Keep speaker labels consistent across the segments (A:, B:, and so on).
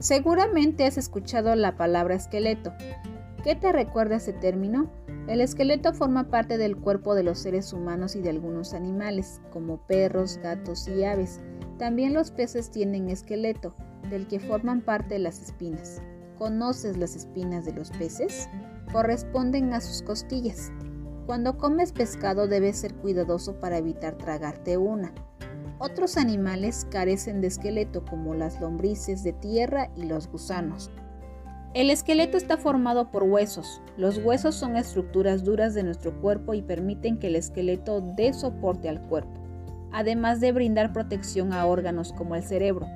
A: Seguramente has escuchado la palabra esqueleto. ¿Qué te recuerda ese término? El esqueleto forma parte del cuerpo de los seres humanos y de algunos animales, como perros, gatos y aves. También los peces tienen esqueleto, del que forman parte las espinas. ¿Conoces las espinas de los peces? Corresponden a sus costillas. Cuando comes pescado debes ser cuidadoso para evitar tragarte una. Otros animales carecen de esqueleto como las lombrices de tierra y los gusanos. El esqueleto está formado por huesos. Los huesos son estructuras duras de nuestro cuerpo y permiten que el esqueleto dé soporte al cuerpo, además de brindar protección a órganos como el cerebro.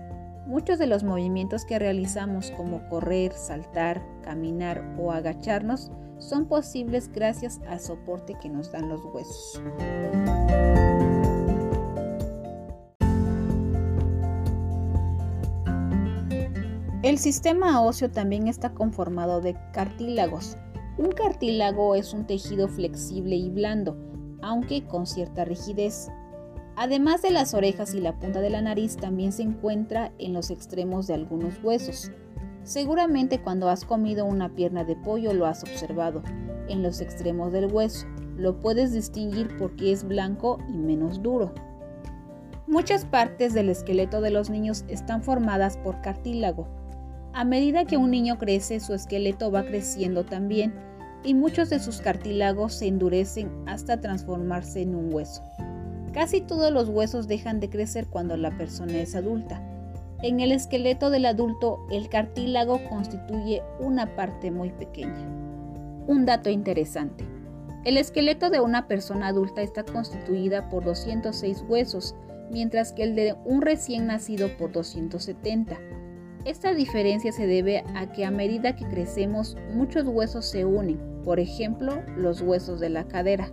A: Muchos de los movimientos que realizamos como correr, saltar, caminar o agacharnos son posibles gracias al soporte que nos dan los huesos. El sistema óseo también está conformado de cartílagos. Un cartílago es un tejido flexible y blando, aunque con cierta rigidez. Además de las orejas y la punta de la nariz, también se encuentra en los extremos de algunos huesos. Seguramente cuando has comido una pierna de pollo lo has observado, en los extremos del hueso. Lo puedes distinguir porque es blanco y menos duro. Muchas partes del esqueleto de los niños están formadas por cartílago, a medida que un niño crece, su esqueleto va creciendo también y muchos de sus cartílagos se endurecen hasta transformarse en un hueso. Casi todos los huesos dejan de crecer cuando la persona es adulta. En el esqueleto del adulto, el cartílago constituye una parte muy pequeña. Un dato interesante. El esqueleto de una persona adulta está constituida por 206 huesos, mientras que el de un recién nacido por 270. Esta diferencia se debe a que a medida que crecemos muchos huesos se unen, por ejemplo los huesos de la cadera.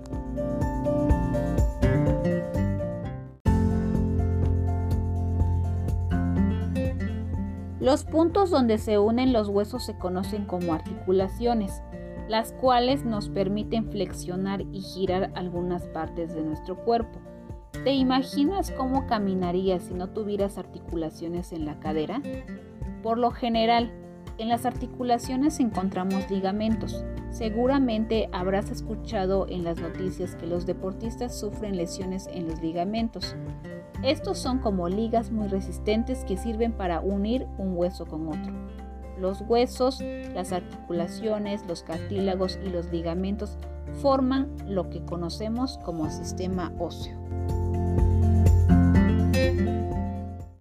A: Los puntos donde se unen los huesos se conocen como articulaciones, las cuales nos permiten flexionar y girar algunas partes de nuestro cuerpo. ¿Te imaginas cómo caminarías si no tuvieras articulaciones en la cadera? Por lo general, en las articulaciones encontramos ligamentos. Seguramente habrás escuchado en las noticias que los deportistas sufren lesiones en los ligamentos. Estos son como ligas muy resistentes que sirven para unir un hueso con otro. Los huesos, las articulaciones, los cartílagos y los ligamentos forman lo que conocemos como sistema óseo.